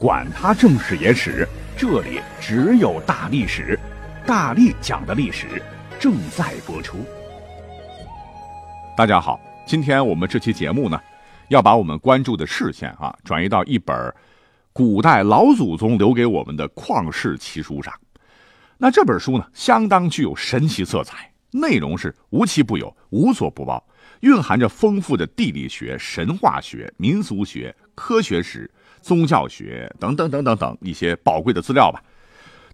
管他正史野史。这里只有大历史，大力讲的历史正在播出。大家好，今天我们这期节目呢，要把我们关注的视线啊，转移到一本古代老祖宗留给我们的旷世奇书上。那这本书呢，相当具有神奇色彩，内容是无奇不有、无所不包，蕴含着丰富的地理学、神话学、民俗学、科学史。宗教学等等等等等一些宝贵的资料吧。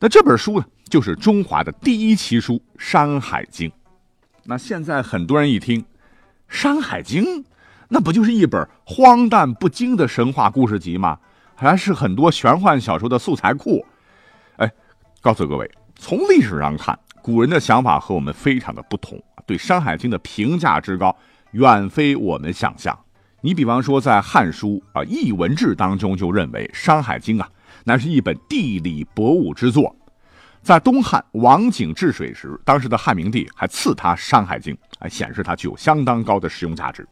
那这本书呢，就是中华的第一奇书《山海经》。那现在很多人一听《山海经》，那不就是一本荒诞不经的神话故事集吗？还是很多玄幻小说的素材库？哎，告诉各位，从历史上看，古人的想法和我们非常的不同，对《山海经》的评价之高，远非我们想象。你比方说，在《汉书》啊《艺文志》当中就认为《山海经》啊，乃是一本地理博物之作。在东汉王景治水时，当时的汉明帝还赐他《山海经》，还显示它具有相当高的实用价值。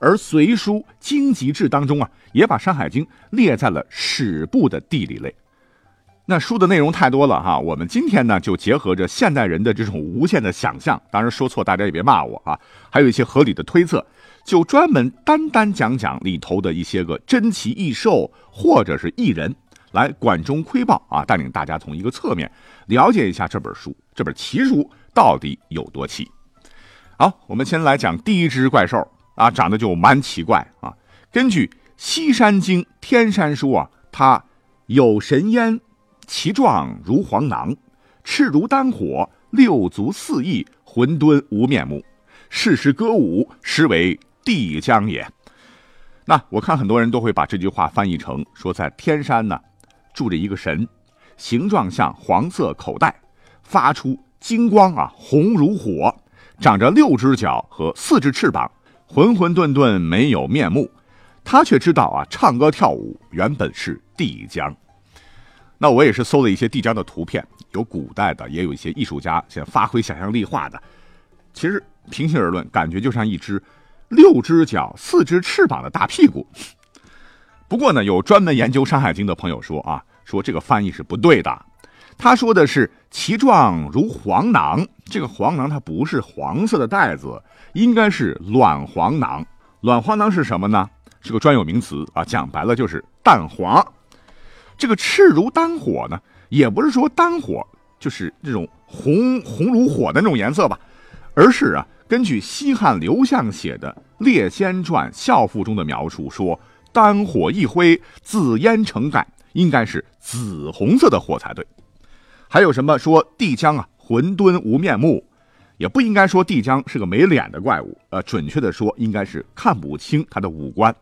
而《隋书·经籍志》当中啊，也把《山海经》列在了史部的地理类。那书的内容太多了哈，我们今天呢就结合着现代人的这种无限的想象，当然说错大家也别骂我啊，还有一些合理的推测。就专门单单讲讲里头的一些个珍奇异兽或者是异人，来管中窥豹啊，带领大家从一个侧面了解一下这本书，这本奇书到底有多奇。好，我们先来讲第一只怪兽啊，长得就蛮奇怪啊。根据《西山经·天山书》啊，它有神焉，其状如黄囊，赤如丹火，六足四翼，浑敦无面目，适时歌舞，实为。帝江也。那我看很多人都会把这句话翻译成说，在天山呢住着一个神，形状像黄色口袋，发出金光啊，红如火，长着六只脚和四只翅膀，浑浑沌沌没有面目。他却知道啊，唱歌跳舞原本是帝江。那我也是搜了一些帝江的图片，有古代的，也有一些艺术家想发挥想象力画的。其实平心而论，感觉就像一只。六只脚、四只翅膀的大屁股。不过呢，有专门研究《山海经》的朋友说啊，说这个翻译是不对的。他说的是“其状如黄囊”，这个黄囊它不是黄色的袋子，应该是卵黄囊。卵黄囊是什么呢？是个专有名词啊，讲白了就是蛋黄。这个赤如丹火呢，也不是说丹火就是这种红红如火的那种颜色吧，而是啊。根据西汉刘向写的《列仙传·孝父》中的描述说，丹火一挥，紫烟成盖，应该是紫红色的火才对。还有什么说帝江啊，混沌无面目，也不应该说帝江是个没脸的怪物。呃，准确的说，应该是看不清他的五官。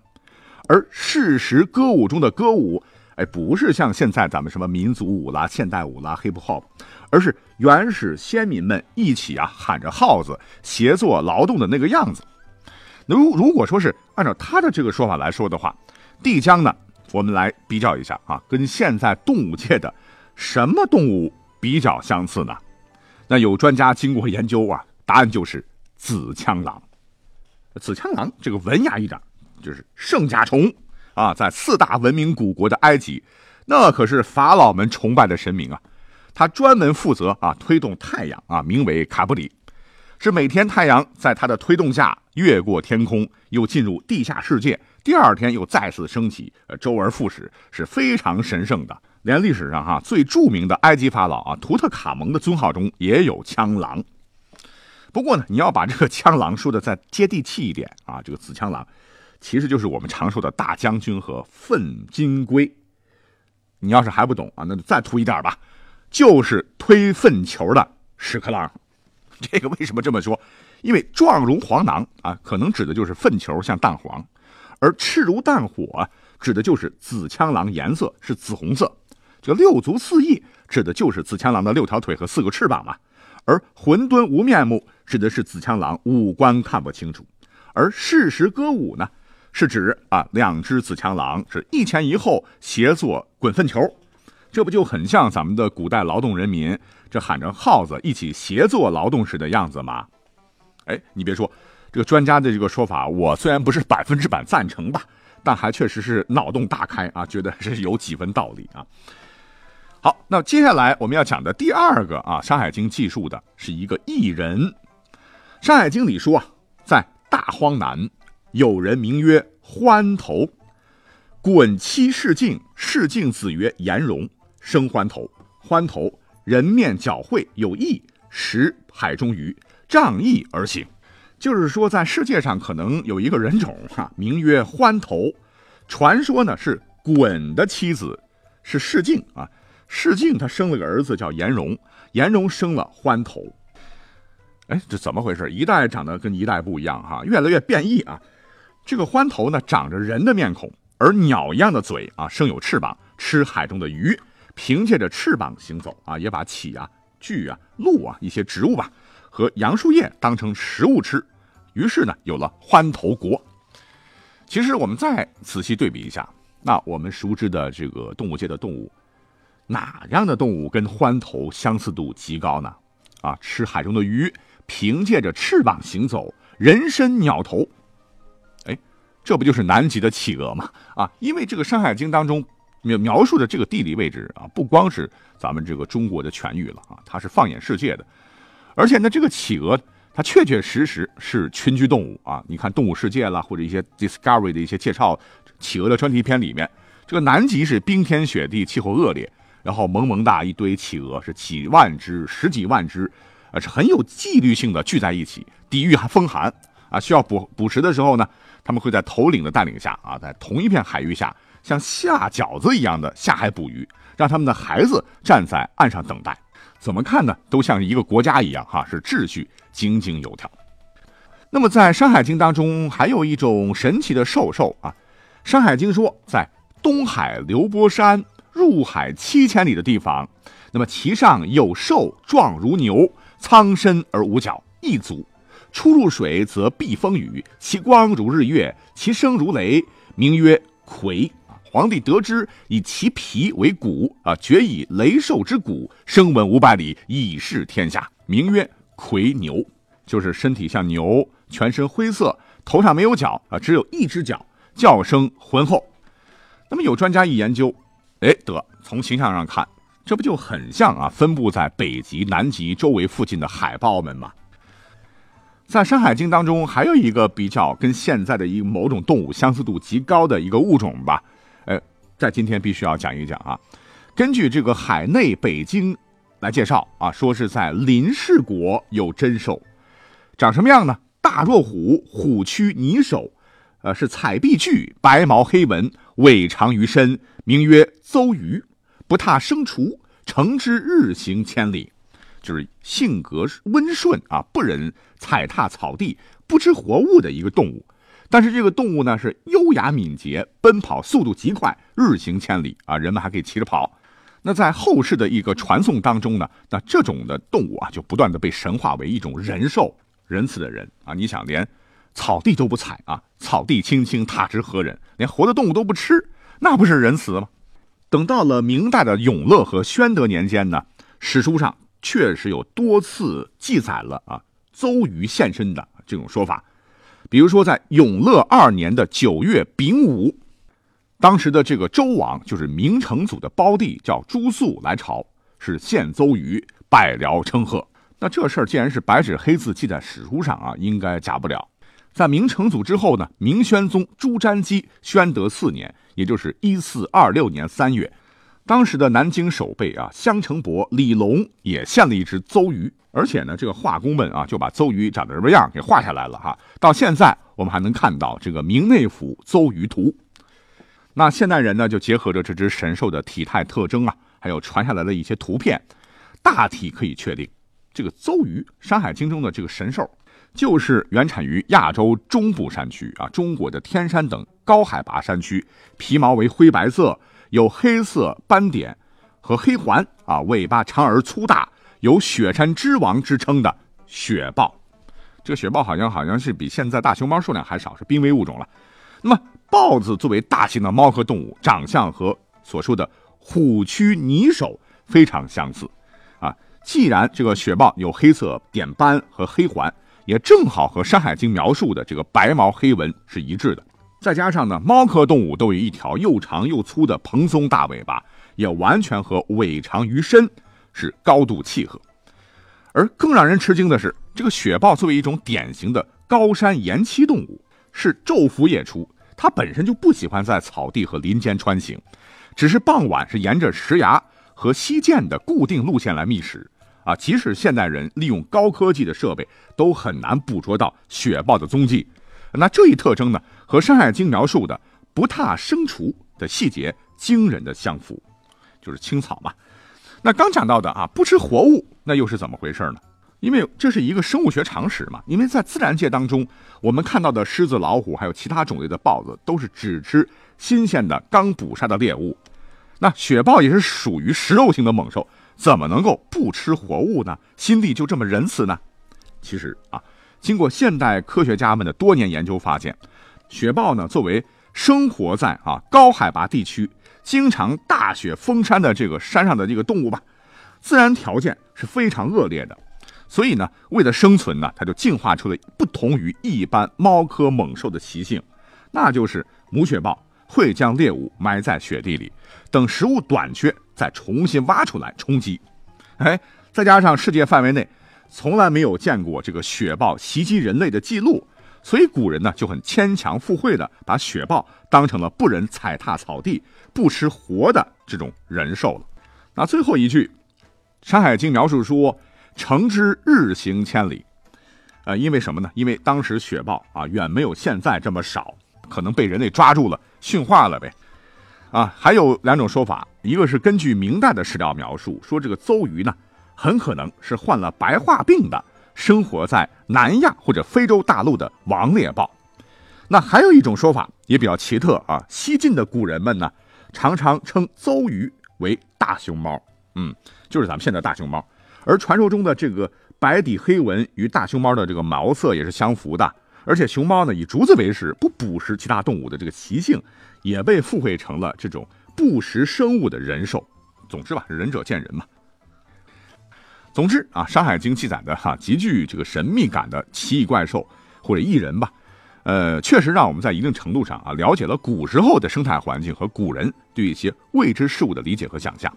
而事实歌舞中的歌舞。哎，不是像现在咱们什么民族舞啦、现代舞啦、hip hop，而是原始先民们一起啊喊着号子、协作劳动的那个样子。那如如果说是按照他的这个说法来说的话，帝江呢，我们来比较一下啊，跟现在动物界的什么动物比较相似呢？那有专家经过研究啊，答案就是紫腔狼。紫腔狼这个文雅一点，就是圣甲虫。啊，在四大文明古国的埃及，那可是法老们崇拜的神明啊。他专门负责啊推动太阳啊，名为卡布里，是每天太阳在他的推动下越过天空，又进入地下世界，第二天又再次升起，呃，周而复始，是非常神圣的。连历史上哈最著名的埃及法老啊图特卡蒙的尊号中也有枪狼。不过呢，你要把这个枪狼说的再接地气一点啊，这个紫枪狼。其实就是我们常说的大将军和粪金龟。你要是还不懂啊，那就再秃一点吧，就是推粪球的屎壳郎。这个为什么这么说？因为状如黄囊啊，可能指的就是粪球像蛋黄；而赤如蛋火，指的就是紫枪狼颜色是紫红色。这个六足四翼指的就是紫强郎的六条腿和四个翅膀嘛。而混沌无面目指的是紫强郎五官看不清楚。而事实歌舞呢，是指啊两只紫强狼是一前一后协作滚粪球，这不就很像咱们的古代劳动人民这喊着号子一起协作劳动时的样子吗？哎，你别说，这个专家的这个说法，我虽然不是百分之百赞成吧，但还确实是脑洞大开啊，觉得是有几分道理啊。好，那接下来我们要讲的第二个啊，《山海经》记述的是一个异人，《山海经》里说啊，在大荒南有人名曰欢头，滚妻世敬，世敬子曰颜容，生欢头。欢头人面角会有翼，食海中鱼。仗义而行，就是说，在世界上可能有一个人种哈，名曰欢头。传说呢是鲧的妻子是世敬啊，世敬他生了个儿子叫颜容，颜容生了欢头。哎，这怎么回事？一代长得跟一代不一样哈，越来越变异啊。这个欢头呢，长着人的面孔，而鸟一样的嘴啊，生有翅膀，吃海中的鱼，凭借着翅膀行走啊，也把起啊、锯啊、鹿啊一些植物吧。和杨树叶当成食物吃，于是呢有了欢头国。其实我们再仔细对比一下，那我们熟知的这个动物界的动物，哪样的动物跟欢头相似度极高呢？啊，吃海中的鱼，凭借着翅膀行走，人身鸟头。这不就是南极的企鹅吗？啊，因为这个《山海经》当中描描述的这个地理位置啊，不光是咱们这个中国的全域了啊，它是放眼世界的。而且呢，这个企鹅它确确实实是群居动物啊！你看《动物世界》啦，或者一些 Discovery 的一些介绍企鹅的专题片里面，这个南极是冰天雪地，气候恶劣，然后萌萌哒一堆企鹅是几万只、十几万只，啊，是很有纪律性的聚在一起，抵御寒风寒啊。需要捕捕食的时候呢，他们会在头领的带领下啊，在同一片海域下，像下饺子一样的下海捕鱼，让他们的孩子站在岸上等待。怎么看呢？都像一个国家一样，哈，是秩序井井有条。那么在《山海经》当中，还有一种神奇的兽兽啊，《山海经》说，在东海流波山入海七千里的地方，那么其上有兽状如牛，苍身而无角，一足，出入水则避风雨，其光如日月，其声如雷，名曰夔。皇帝得知，以其皮为骨啊，决以雷兽之骨，声闻五百里，以示天下，名曰夔牛，就是身体像牛，全身灰色，头上没有角啊，只有一只角，叫声浑厚。那么有专家一研究，哎，得从形象上看，这不就很像啊，分布在北极、南极周围附近的海豹们吗？在《山海经》当中，还有一个比较跟现在的一某种动物相似度极高的一个物种吧。呃在今天必须要讲一讲啊，根据这个海内北京来介绍啊，说是在林氏国有真兽，长什么样呢？大若虎，虎躯泥首，呃，是彩碧巨，白毛黑纹，尾长于身，名曰邹鱼，不踏生雏，乘之日行千里，就是性格温顺啊，不忍踩踏草地，不吃活物的一个动物。但是这个动物呢是优雅敏捷，奔跑速度极快，日行千里啊！人们还可以骑着跑。那在后世的一个传颂当中呢，那这种的动物啊，就不断的被神化为一种仁兽、仁慈的人啊！你想，连草地都不踩啊，草地青青，踏之何忍？连活的动物都不吃，那不是仁慈吗？等到了明代的永乐和宣德年间呢，史书上确实有多次记载了啊，邹瑜现身的这种说法。比如说，在永乐二年的九月丙午，当时的这个周王就是明成祖的胞弟，叫朱肃来朝，是献邹瑜，拜辽称贺。那这事儿既然是白纸黑字记在史书上啊，应该假不了。在明成祖之后呢，明宣宗朱瞻基宣德四年，也就是一四二六年三月。当时的南京守备啊，襄城伯李隆也献了一只邹鱼，而且呢，这个画工们啊，就把邹鱼长得什么样给画下来了哈。到现在我们还能看到这个明内府邹鱼图。那现代人呢，就结合着这只神兽的体态特征啊，还有传下来的一些图片，大体可以确定，这个邹鱼，《山海经》中的这个神兽，就是原产于亚洲中部山区啊，中国的天山等高海拔山区，皮毛为灰白色。有黑色斑点和黑环啊，尾巴长而粗大，有雪山之王之称的雪豹。这个雪豹好像好像是比现在大熊猫数量还少，是濒危物种了。那么豹子作为大型的猫科动物，长相和所说的虎躯泥手非常相似啊。既然这个雪豹有黑色点斑和黑环，也正好和《山海经》描述的这个白毛黑纹是一致的。再加上呢，猫科动物都有一条又长又粗的蓬松大尾巴，也完全和尾长于身是高度契合。而更让人吃惊的是，这个雪豹作为一种典型的高山岩栖动物，是昼伏夜出。它本身就不喜欢在草地和林间穿行，只是傍晚是沿着石崖和溪涧的固定路线来觅食。啊，即使现代人利用高科技的设备，都很难捕捉到雪豹的踪迹。那这一特征呢，和《山海经》描述的不踏生除的细节惊人的相符，就是青草嘛。那刚讲到的啊，不吃活物，那又是怎么回事呢？因为这是一个生物学常识嘛。因为在自然界当中，我们看到的狮子、老虎，还有其他种类的豹子，都是只吃新鲜的、刚捕杀的猎物。那雪豹也是属于食肉性的猛兽，怎么能够不吃活物呢？心地就这么仁慈呢？其实啊，经过现代科学家们的多年研究发现，雪豹呢，作为生活在啊高海拔地区。经常大雪封山的这个山上的这个动物吧，自然条件是非常恶劣的，所以呢，为了生存呢，它就进化出了不同于一般猫科猛兽的习性，那就是母雪豹会将猎物埋在雪地里，等食物短缺再重新挖出来充饥。哎，再加上世界范围内从来没有见过这个雪豹袭击人类的记录。所以古人呢就很牵强附会的把雪豹当成了不忍踩踏草地、不吃活的这种人兽了。那最后一句，《山海经》描述说：“乘之日行千里。”呃，因为什么呢？因为当时雪豹啊远没有现在这么少，可能被人类抓住了驯化了呗。啊，还有两种说法，一个是根据明代的史料描述说，这个邹鱼呢很可能是患了白化病的。生活在南亚或者非洲大陆的王猎豹，那还有一种说法也比较奇特啊。西晋的古人们呢，常常称邹鱼为大熊猫，嗯，就是咱们现在大熊猫。而传说中的这个白底黑纹与大熊猫的这个毛色也是相符的，而且熊猫呢以竹子为食，不捕食其他动物的这个习性，也被附会成了这种不食生物的人兽。总之吧，仁者见仁嘛。总之啊，《山海经》记载的哈极具这个神秘感的奇异怪兽或者异人吧，呃，确实让我们在一定程度上啊了解了古时候的生态环境和古人对一些未知事物的理解和想象。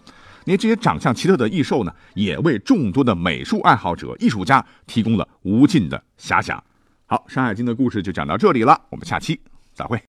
那这些长相奇特的异兽呢，也为众多的美术爱好者、艺术家提供了无尽的遐想。好，《山海经》的故事就讲到这里了，我们下期再会。